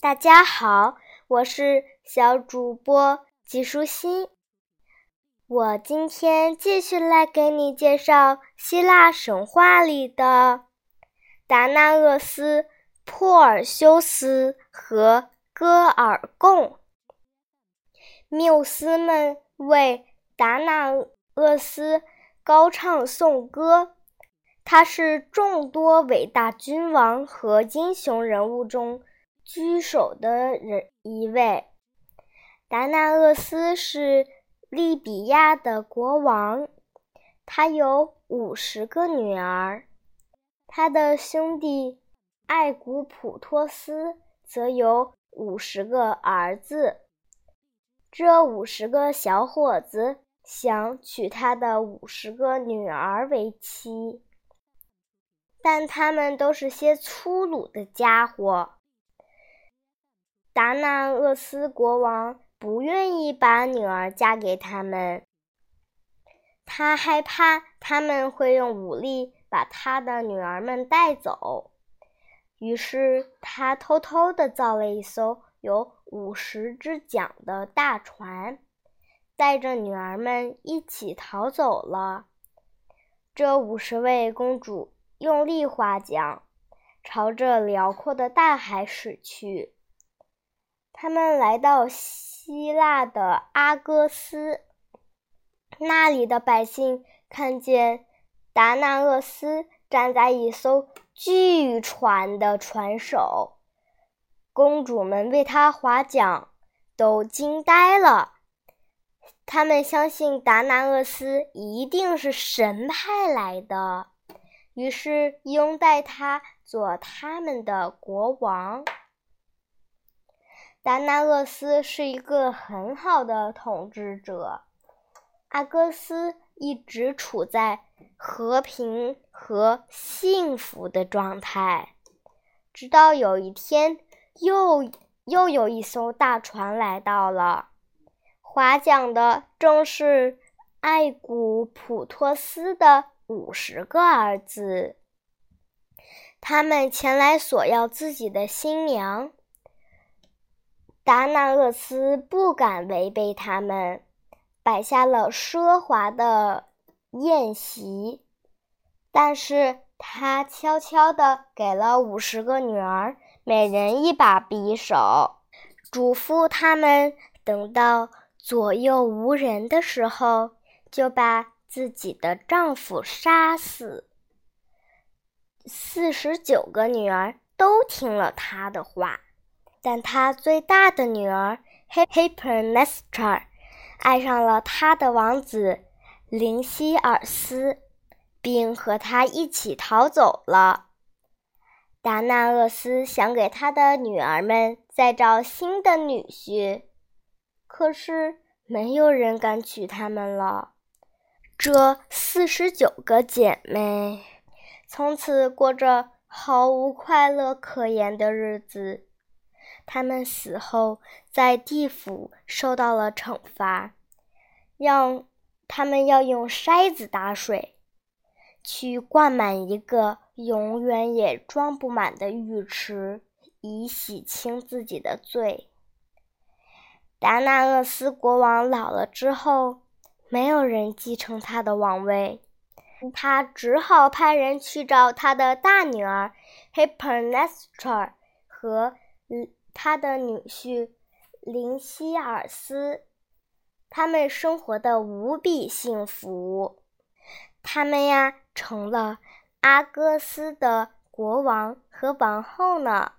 大家好，我是小主播吉舒心。我今天继续来给你介绍希腊神话里的达那厄斯、珀尔修斯和戈尔贡。缪斯们为达那厄斯高唱颂歌。他是众多伟大君王和英雄人物中居首的人一位。达那厄斯是利比亚的国王，他有五十个女儿，他的兄弟艾古普托斯则有五十个儿子。这五十个小伙子想娶他的五十个女儿为妻。但他们都是些粗鲁的家伙。达那厄斯国王不愿意把女儿嫁给他们，他害怕他们会用武力把他的女儿们带走，于是他偷偷地造了一艘有五十只桨的大船，带着女儿们一起逃走了。这五十位公主。用力划桨，朝着辽阔的大海驶去。他们来到希腊的阿哥斯，那里的百姓看见达那厄斯站在一艘巨船的船首，公主们为他划桨，都惊呆了。他们相信达那厄斯一定是神派来的。于是拥戴他做他们的国王。达那厄斯是一个很好的统治者，阿哥斯一直处在和平和幸福的状态，直到有一天，又又有一艘大船来到了，划桨的正是艾古普托斯的。五十个儿子，他们前来索要自己的新娘。达那厄斯不敢违背他们，摆下了奢华的宴席，但是他悄悄地给了五十个女儿每人一把匕首，嘱咐他们等到左右无人的时候，就把。自己的丈夫杀死，四十九个女儿都听了他的话，但他最大的女儿 Hypernestra 爱上了他的王子林希尔斯，并和他一起逃走了。达那厄斯想给他的女儿们再找新的女婿，可是没有人敢娶她们了。这四十九个姐妹从此过着毫无快乐可言的日子。他们死后在地府受到了惩罚，让他们要用筛子打水，去灌满一个永远也装不满的浴池，以洗清自己的罪。达那厄斯国王老了之后。没有人继承他的王位，他只好派人去找他的大女儿 Hypernestra 和他的女婿林希尔斯。他们生活的无比幸福，他们呀成了阿哥斯的国王和王后呢。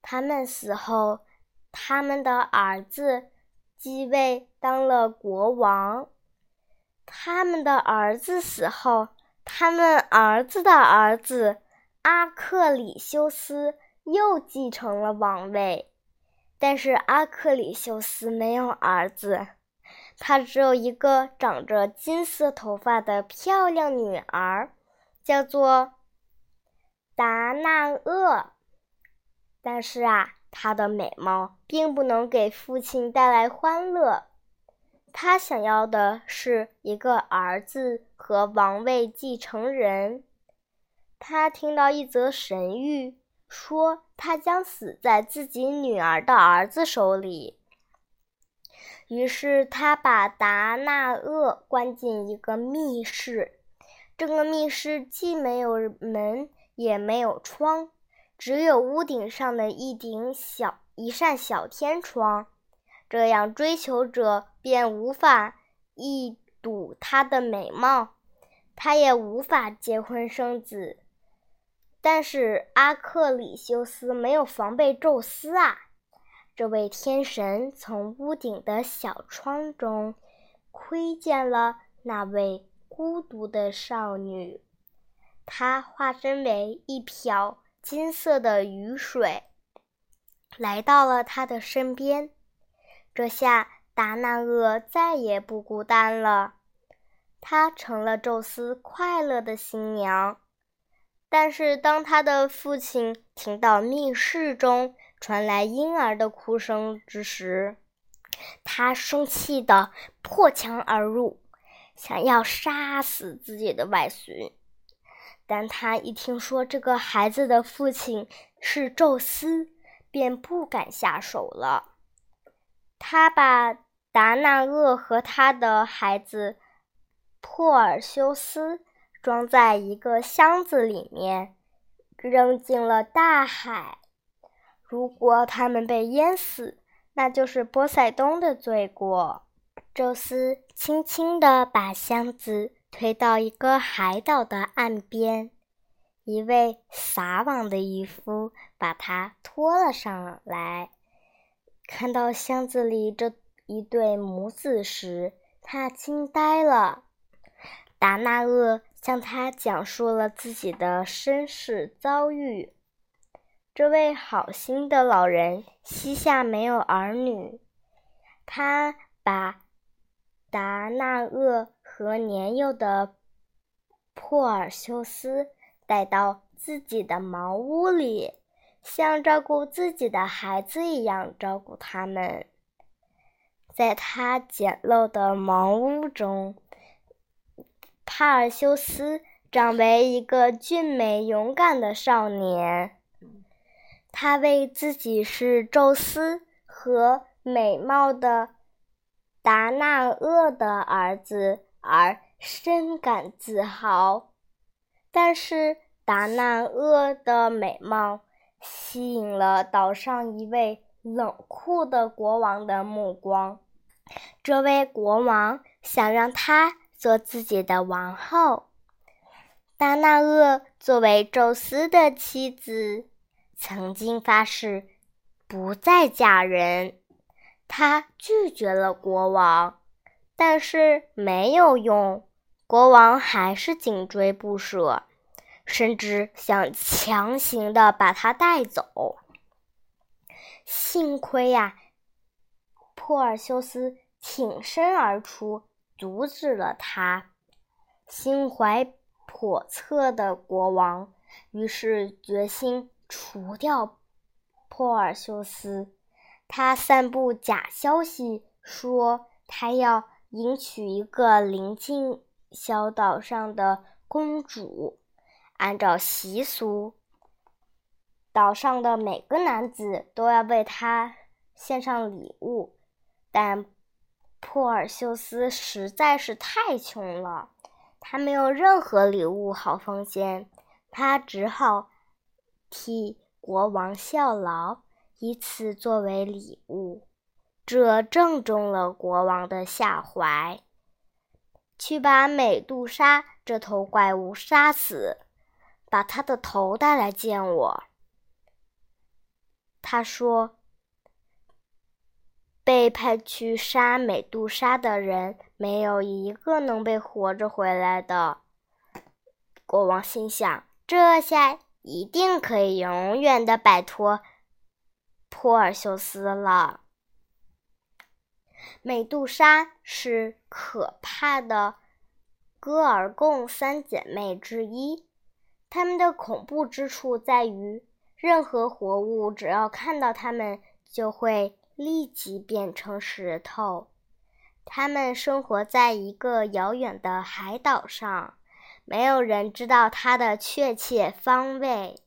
他们死后，他们的儿子继位当了国王。他们的儿子死后，他们儿子的儿子阿克里修斯又继承了王位。但是阿克里修斯没有儿子，他只有一个长着金色头发的漂亮女儿，叫做达那厄。但是啊，她的美貌并不能给父亲带来欢乐。他想要的是一个儿子和王位继承人。他听到一则神谕，说他将死在自己女儿的儿子手里。于是他把达那厄关进一个密室，这个密室既没有门也没有窗，只有屋顶上的一顶小一扇小天窗，这样追求者便无法一睹她的美貌，他也无法结婚生子。但是阿克里修斯没有防备宙斯啊。这位天神从屋顶的小窗中窥见了那位孤独的少女，她化身为一瓢金色的雨水，来到了他的身边。这下达那厄再也不孤单了，她成了宙斯快乐的新娘。但是，当他的父亲听到密室中，传来婴儿的哭声之时，他生气的破墙而入，想要杀死自己的外孙。但他一听说这个孩子的父亲是宙斯，便不敢下手了。他把达那厄和他的孩子珀尔修斯装在一个箱子里面，扔进了大海。如果他们被淹死，那就是波塞冬的罪过。宙斯轻轻地把箱子推到一个海岛的岸边，一位撒网的渔夫把它拖了上来。看到箱子里这一对母子时，他惊呆了。达那厄向他讲述了自己的身世遭遇。这位好心的老人膝下没有儿女，他把达那厄和年幼的珀尔修斯带到自己的茅屋里，像照顾自己的孩子一样照顾他们。在他简陋的茅屋中，帕尔修斯长为一个俊美勇敢的少年。他为自己是宙斯和美貌的达那厄的儿子而深感自豪，但是达那厄的美貌吸引了岛上一位冷酷的国王的目光。这位国王想让他做自己的王后。达那厄作为宙斯的妻子。曾经发誓不再嫁人，他拒绝了国王，但是没有用，国王还是紧追不舍，甚至想强行的把他带走。幸亏呀，珀尔修斯挺身而出，阻止了他。心怀叵测的国王于是决心。除掉珀尔修斯，他散布假消息，说他要迎娶一个邻近小岛上的公主。按照习俗，岛上的每个男子都要为他献上礼物，但珀尔修斯实在是太穷了，他没有任何礼物好奉献，他只好。替国王效劳，以此作为礼物，这正中了国王的下怀。去把美杜莎这头怪物杀死，把他的头带来见我。他说：“被派去杀美杜莎的人，没有一个能被活着回来的。”国王心想：这下。一定可以永远的摆脱珀尔修斯了。美杜莎是可怕的戈尔贡三姐妹之一，她们的恐怖之处在于，任何活物只要看到它们，就会立即变成石头。他们生活在一个遥远的海岛上。没有人知道它的确切方位。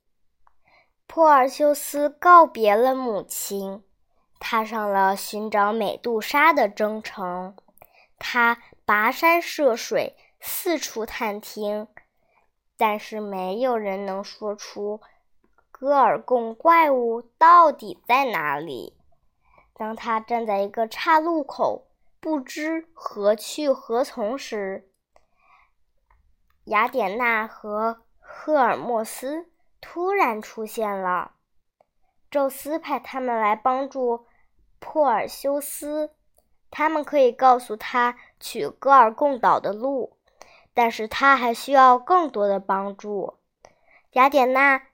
珀尔修斯告别了母亲，踏上了寻找美杜莎的征程。他跋山涉水，四处探听，但是没有人能说出戈尔贡怪物到底在哪里。当他站在一个岔路口，不知何去何从时，雅典娜和赫尔墨斯突然出现了。宙斯派他们来帮助珀尔修斯。他们可以告诉他去戈尔贡岛的路，但是他还需要更多的帮助。雅典娜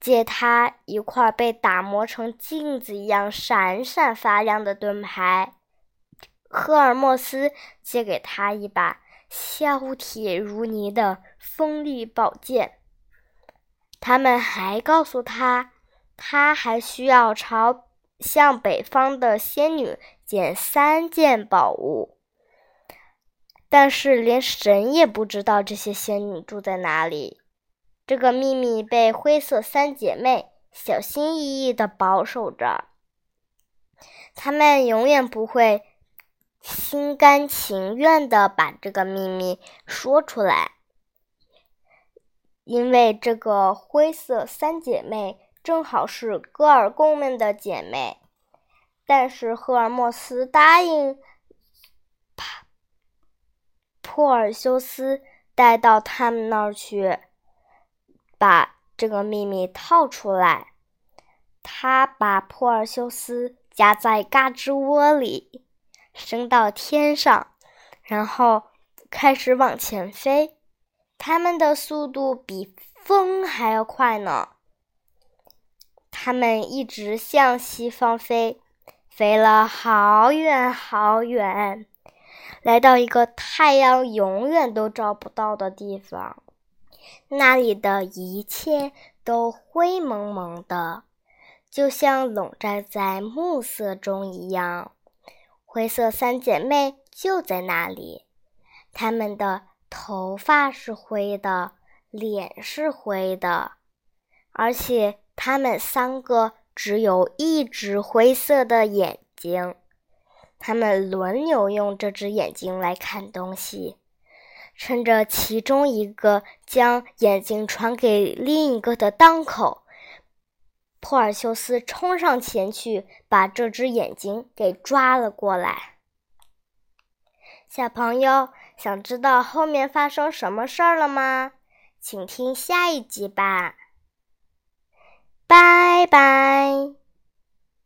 借他一块被打磨成镜子一样闪闪发亮的盾牌，赫尔墨斯借给他一把削铁如泥的锋利宝剑。他们还告诉他，他还需要朝。向北方的仙女捡三件宝物，但是连神也不知道这些仙女住在哪里。这个秘密被灰色三姐妹小心翼翼的保守着，她们永远不会心甘情愿的把这个秘密说出来，因为这个灰色三姐妹。正好是戈尔贡们的姐妹，但是赫尔墨斯答应帕珀尔修斯带到他们那儿去，把这个秘密套出来。他把珀尔修斯夹在嘎吱窝里，升到天上，然后开始往前飞。他们的速度比风还要快呢。他们一直向西方飞，飞了好远好远，来到一个太阳永远都照不到的地方。那里的一切都灰蒙蒙的，就像笼罩在暮色中一样。灰色三姐妹就在那里，她们的头发是灰的，脸是灰的，而且。她们三个只有一只灰色的眼睛，他们轮流用这只眼睛来看东西。趁着其中一个将眼睛传给另一个的当口，珀尔修斯冲上前去，把这只眼睛给抓了过来。小朋友，想知道后面发生什么事儿了吗？请听下一集吧。拜拜。